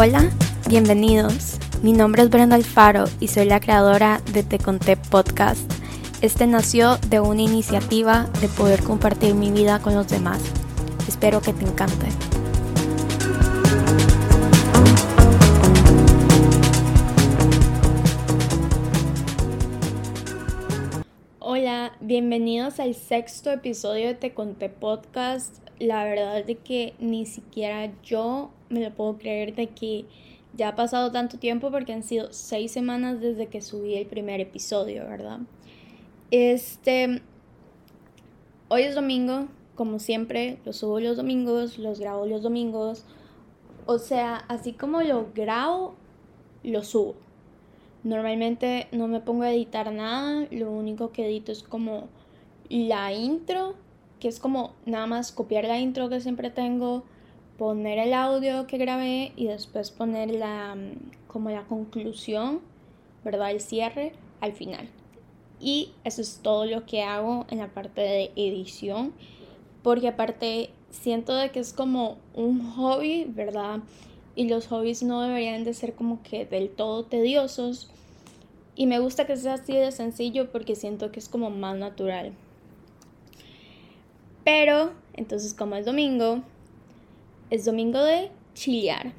Hola, bienvenidos. Mi nombre es Brenda Alfaro y soy la creadora de Te Conté Podcast. Este nació de una iniciativa de poder compartir mi vida con los demás. Espero que te encante. Hola, bienvenidos al sexto episodio de Te Conté Podcast. La verdad de que ni siquiera yo me lo puedo creer de que ya ha pasado tanto tiempo porque han sido seis semanas desde que subí el primer episodio, ¿verdad? Este, hoy es domingo, como siempre, lo subo los domingos, los grabo los domingos. O sea, así como lo grabo, lo subo. Normalmente no me pongo a editar nada, lo único que edito es como la intro, que es como nada más copiar la intro que siempre tengo, poner el audio que grabé y después poner la como la conclusión, ¿verdad? El cierre al final. Y eso es todo lo que hago en la parte de edición, porque aparte siento de que es como un hobby, ¿verdad? Y los hobbies no deberían de ser como que del todo tediosos. Y me gusta que sea así de sencillo porque siento que es como más natural. Pero, entonces como es domingo, es domingo de chillar.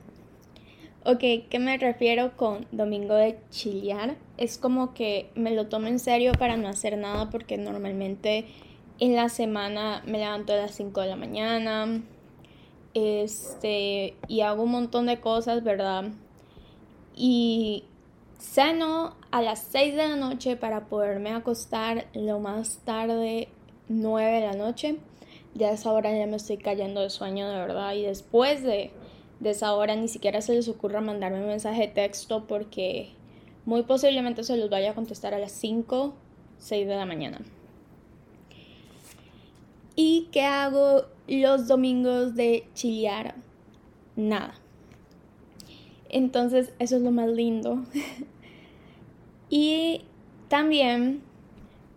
Ok, ¿qué me refiero con domingo de chillar? Es como que me lo tomo en serio para no hacer nada porque normalmente en la semana me levanto a las 5 de la mañana este, y hago un montón de cosas, ¿verdad? Y ceno a las 6 de la noche para poderme acostar lo más tarde 9 de la noche. Ya a esa hora ya me estoy cayendo de sueño de verdad y después de, de esa hora ni siquiera se les ocurra mandarme un mensaje de texto porque muy posiblemente se los vaya a contestar a las 5, 6 de la mañana. ¿Y qué hago los domingos de chilear? Nada. Entonces, eso es lo más lindo. y también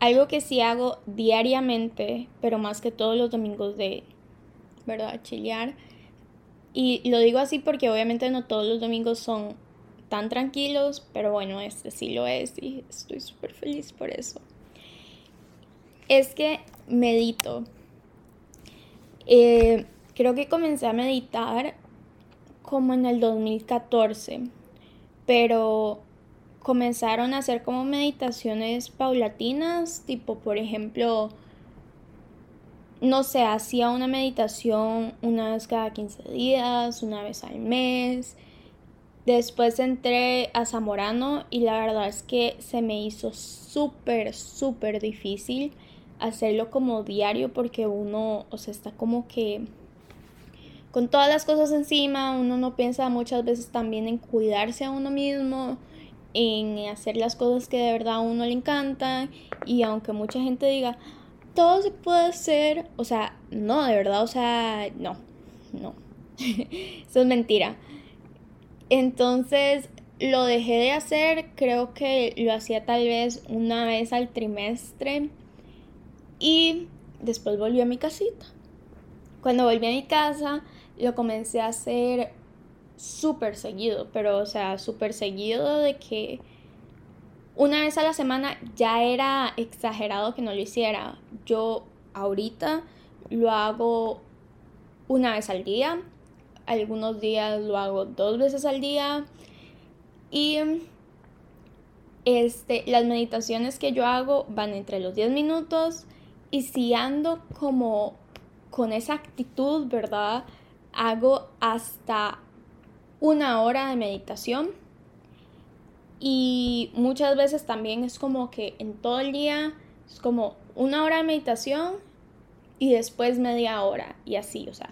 algo que sí hago diariamente, pero más que todos los domingos de, ¿verdad? Chilear. Y lo digo así porque obviamente no todos los domingos son tan tranquilos, pero bueno, este sí lo es y estoy súper feliz por eso. Es que medito. Eh, creo que comencé a meditar como en el 2014, pero comenzaron a hacer como meditaciones paulatinas, tipo por ejemplo, no sé, hacía una meditación una vez cada 15 días, una vez al mes. Después entré a Zamorano y la verdad es que se me hizo súper, súper difícil hacerlo como diario porque uno, o sea, está como que con todas las cosas encima, uno no piensa muchas veces también en cuidarse a uno mismo, en hacer las cosas que de verdad a uno le encantan y aunque mucha gente diga, todo se puede hacer, o sea, no, de verdad, o sea, no, no, eso es mentira. Entonces, lo dejé de hacer, creo que lo hacía tal vez una vez al trimestre y después volví a mi casita. Cuando volví a mi casa, lo comencé a hacer súper seguido, pero o sea, súper seguido de que una vez a la semana ya era exagerado que no lo hiciera. Yo ahorita lo hago una vez al día, algunos días lo hago dos veces al día y este, las meditaciones que yo hago van entre los 10 minutos y si ando como con esa actitud, ¿verdad? Hago hasta una hora de meditación y muchas veces también es como que en todo el día es como una hora de meditación y después media hora y así, o sea,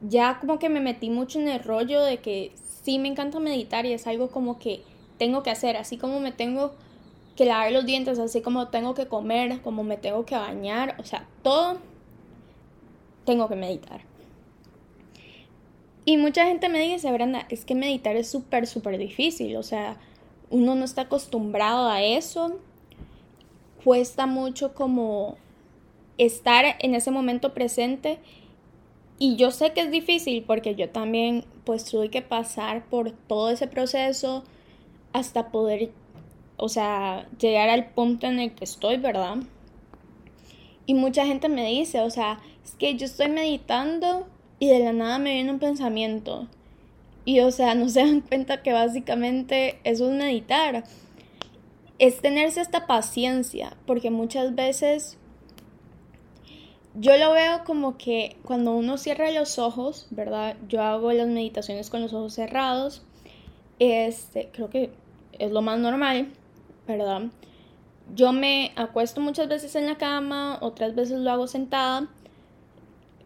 ya como que me metí mucho en el rollo de que sí me encanta meditar y es algo como que tengo que hacer, así como me tengo que lavar los dientes, así como tengo que comer, como me tengo que bañar, o sea, todo tengo que meditar. Y mucha gente me dice, Brenda, es que meditar es súper, súper difícil, o sea, uno no está acostumbrado a eso, cuesta mucho como estar en ese momento presente Y yo sé que es difícil porque yo también pues tuve que pasar por todo ese proceso hasta poder, o sea, llegar al punto en el que estoy, ¿verdad? Y mucha gente me dice, o sea, es que yo estoy meditando y de la nada me viene un pensamiento. Y o sea, no se dan cuenta que básicamente eso es meditar. Es tenerse esta paciencia, porque muchas veces yo lo veo como que cuando uno cierra los ojos, ¿verdad? Yo hago las meditaciones con los ojos cerrados. Este, creo que es lo más normal, ¿verdad? Yo me acuesto muchas veces en la cama, otras veces lo hago sentada.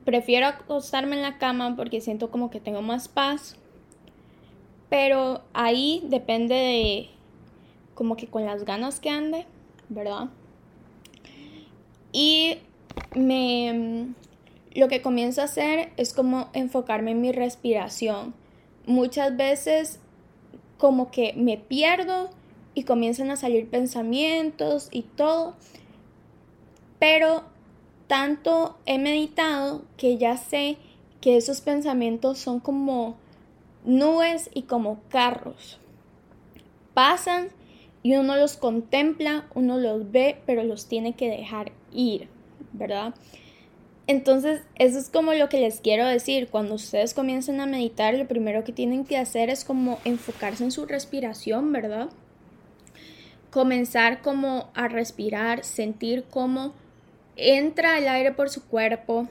Prefiero acostarme en la cama porque siento como que tengo más paz. Pero ahí depende de como que con las ganas que ande, ¿verdad? Y me lo que comienzo a hacer es como enfocarme en mi respiración. Muchas veces como que me pierdo y comienzan a salir pensamientos y todo. Pero tanto he meditado que ya sé que esos pensamientos son como nubes y como carros. Pasan y uno los contempla, uno los ve, pero los tiene que dejar ir, ¿verdad? Entonces, eso es como lo que les quiero decir. Cuando ustedes comiencen a meditar, lo primero que tienen que hacer es como enfocarse en su respiración, ¿verdad? comenzar como a respirar, sentir cómo entra el aire por su cuerpo,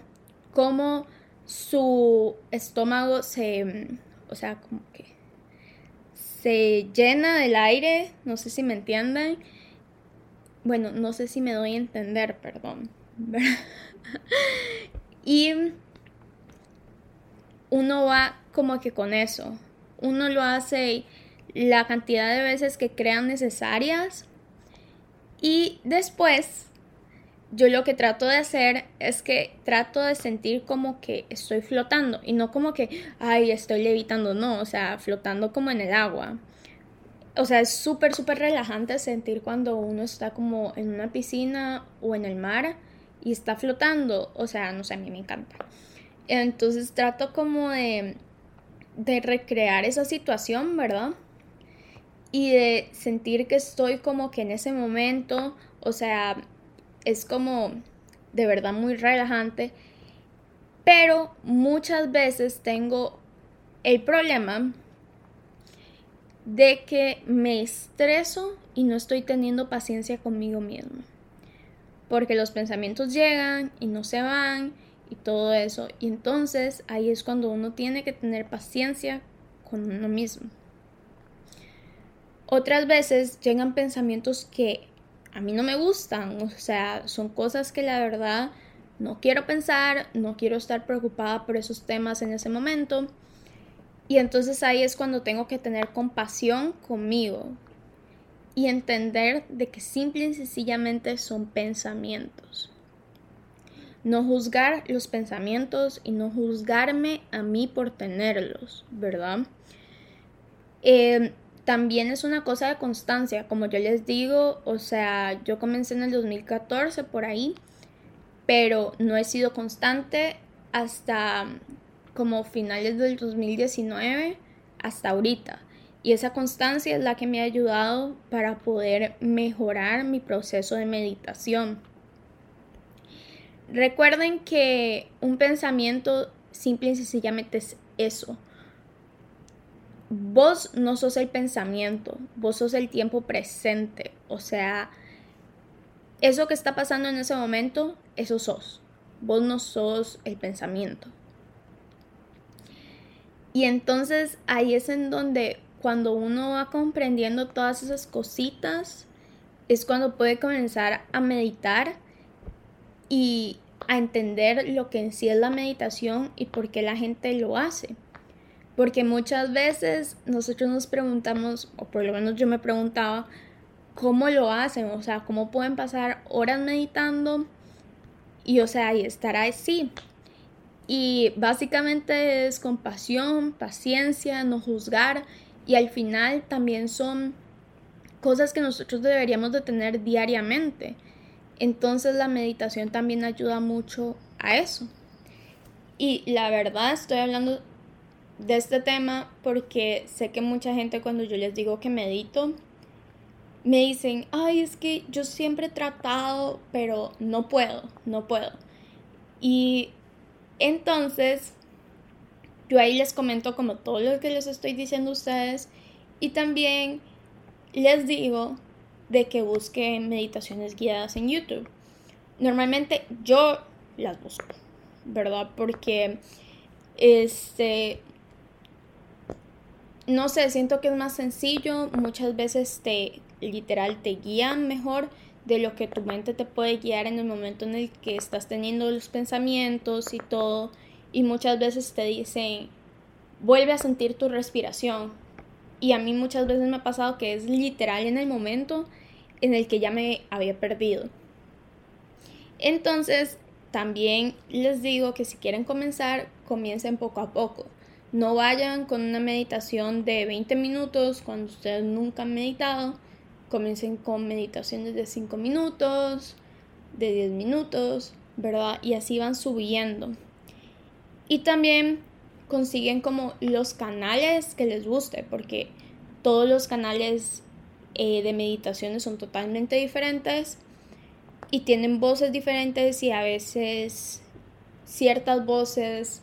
cómo su estómago se, o sea, como que se llena del aire, no sé si me entienden. Bueno, no sé si me doy a entender, perdón. y uno va como que con eso. Uno lo hace la cantidad de veces que crean necesarias y después yo lo que trato de hacer es que trato de sentir como que estoy flotando y no como que, ay, estoy levitando, no, o sea, flotando como en el agua. O sea, es súper, súper relajante sentir cuando uno está como en una piscina o en el mar y está flotando. O sea, no sé, a mí me encanta. Entonces trato como de, de recrear esa situación, ¿verdad? y de sentir que estoy como que en ese momento, o sea, es como de verdad muy relajante, pero muchas veces tengo el problema de que me estreso y no estoy teniendo paciencia conmigo mismo. Porque los pensamientos llegan y no se van y todo eso. Y entonces ahí es cuando uno tiene que tener paciencia con uno mismo. Otras veces llegan pensamientos que a mí no me gustan, o sea, son cosas que la verdad no quiero pensar, no quiero estar preocupada por esos temas en ese momento. Y entonces ahí es cuando tengo que tener compasión conmigo y entender de que simple y sencillamente son pensamientos. No juzgar los pensamientos y no juzgarme a mí por tenerlos, ¿verdad? Eh, también es una cosa de constancia, como yo les digo, o sea, yo comencé en el 2014 por ahí, pero no he sido constante hasta como finales del 2019 hasta ahorita. Y esa constancia es la que me ha ayudado para poder mejorar mi proceso de meditación. Recuerden que un pensamiento simple y sencillamente es eso, vos no sos el pensamiento, vos sos el tiempo presente. O sea, eso que está pasando en ese momento, eso sos. Vos no sos el pensamiento. Y entonces ahí es en donde cuando uno va comprendiendo todas esas cositas, es cuando puede comenzar a meditar y a entender lo que en sí es la meditación y por qué la gente lo hace. Porque muchas veces nosotros nos preguntamos, o por lo menos yo me preguntaba, ¿cómo lo hacen? O sea, ¿cómo pueden pasar horas meditando? Y o sea, y estar así. Y básicamente es compasión, paciencia, no juzgar. Y al final también son cosas que nosotros deberíamos de tener diariamente. Entonces la meditación también ayuda mucho a eso. Y la verdad estoy hablando de este tema porque sé que mucha gente cuando yo les digo que medito, me dicen, ay, es que yo siempre he tratado, pero no puedo, no puedo. Y entonces, yo ahí les comento como todo lo que les estoy diciendo a ustedes y también les digo de que busquen meditaciones guiadas en YouTube. Normalmente yo las busco, ¿verdad? Porque este no sé, siento que es más sencillo, muchas veces te literal te guían mejor de lo que tu mente te puede guiar en el momento en el que estás teniendo los pensamientos y todo y muchas veces te dicen vuelve a sentir tu respiración y a mí muchas veces me ha pasado que es literal en el momento en el que ya me había perdido. Entonces, también les digo que si quieren comenzar, comiencen poco a poco. No vayan con una meditación de 20 minutos cuando ustedes nunca han meditado. Comiencen con meditaciones de 5 minutos, de 10 minutos, ¿verdad? Y así van subiendo. Y también consiguen como los canales que les guste, porque todos los canales eh, de meditaciones son totalmente diferentes y tienen voces diferentes y a veces ciertas voces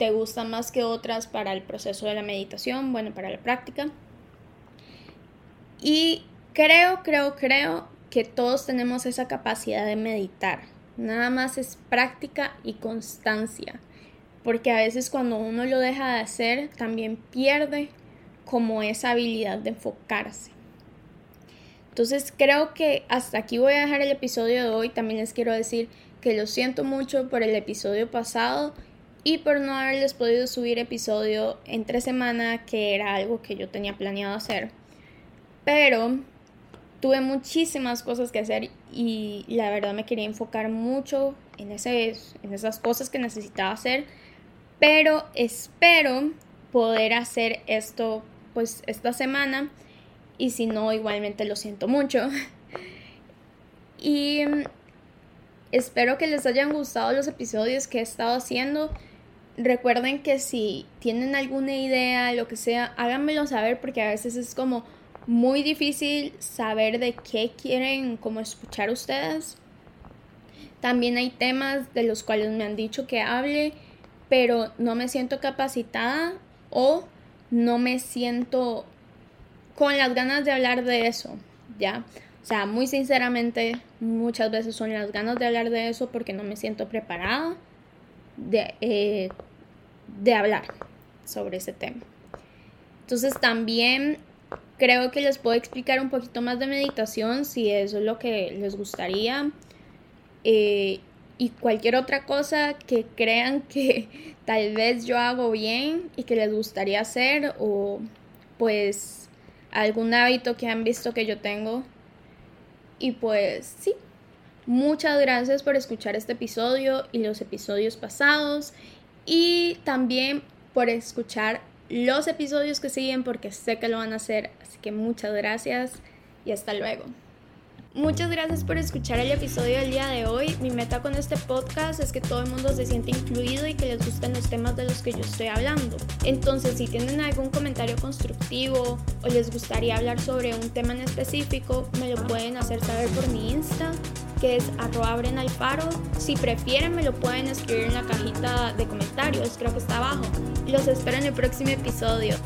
te gustan más que otras para el proceso de la meditación, bueno, para la práctica. Y creo, creo, creo que todos tenemos esa capacidad de meditar. Nada más es práctica y constancia. Porque a veces cuando uno lo deja de hacer, también pierde como esa habilidad de enfocarse. Entonces creo que hasta aquí voy a dejar el episodio de hoy. También les quiero decir que lo siento mucho por el episodio pasado y por no haberles podido subir episodio entre semana, que era algo que yo tenía planeado hacer. Pero tuve muchísimas cosas que hacer y la verdad me quería enfocar mucho en, en esas cosas que necesitaba hacer. Pero espero poder hacer esto pues esta semana y si no igualmente lo siento mucho. y espero que les hayan gustado los episodios que he estado haciendo. Recuerden que si tienen alguna idea, lo que sea, háganmelo saber porque a veces es como muy difícil saber de qué quieren como escuchar ustedes. También hay temas de los cuales me han dicho que hable, pero no me siento capacitada o no me siento con las ganas de hablar de eso, ¿ya? O sea, muy sinceramente, muchas veces son las ganas de hablar de eso porque no me siento preparada de, eh, de hablar sobre ese tema. Entonces también creo que les puedo explicar un poquito más de meditación si eso es lo que les gustaría. Eh, y cualquier otra cosa que crean que tal vez yo hago bien y que les gustaría hacer o pues algún hábito que han visto que yo tengo. Y pues sí, muchas gracias por escuchar este episodio y los episodios pasados y también por escuchar los episodios que siguen porque sé que lo van a hacer. Así que muchas gracias y hasta luego. Muchas gracias por escuchar el episodio del día de hoy. Mi meta con este podcast es que todo el mundo se sienta incluido y que les gusten los temas de los que yo estoy hablando. Entonces, si tienen algún comentario constructivo o les gustaría hablar sobre un tema en específico, me lo pueden hacer saber por mi Insta, que es arroba Alfaro. Si prefieren, me lo pueden escribir en la cajita de comentarios, creo que está abajo. Los espero en el próximo episodio.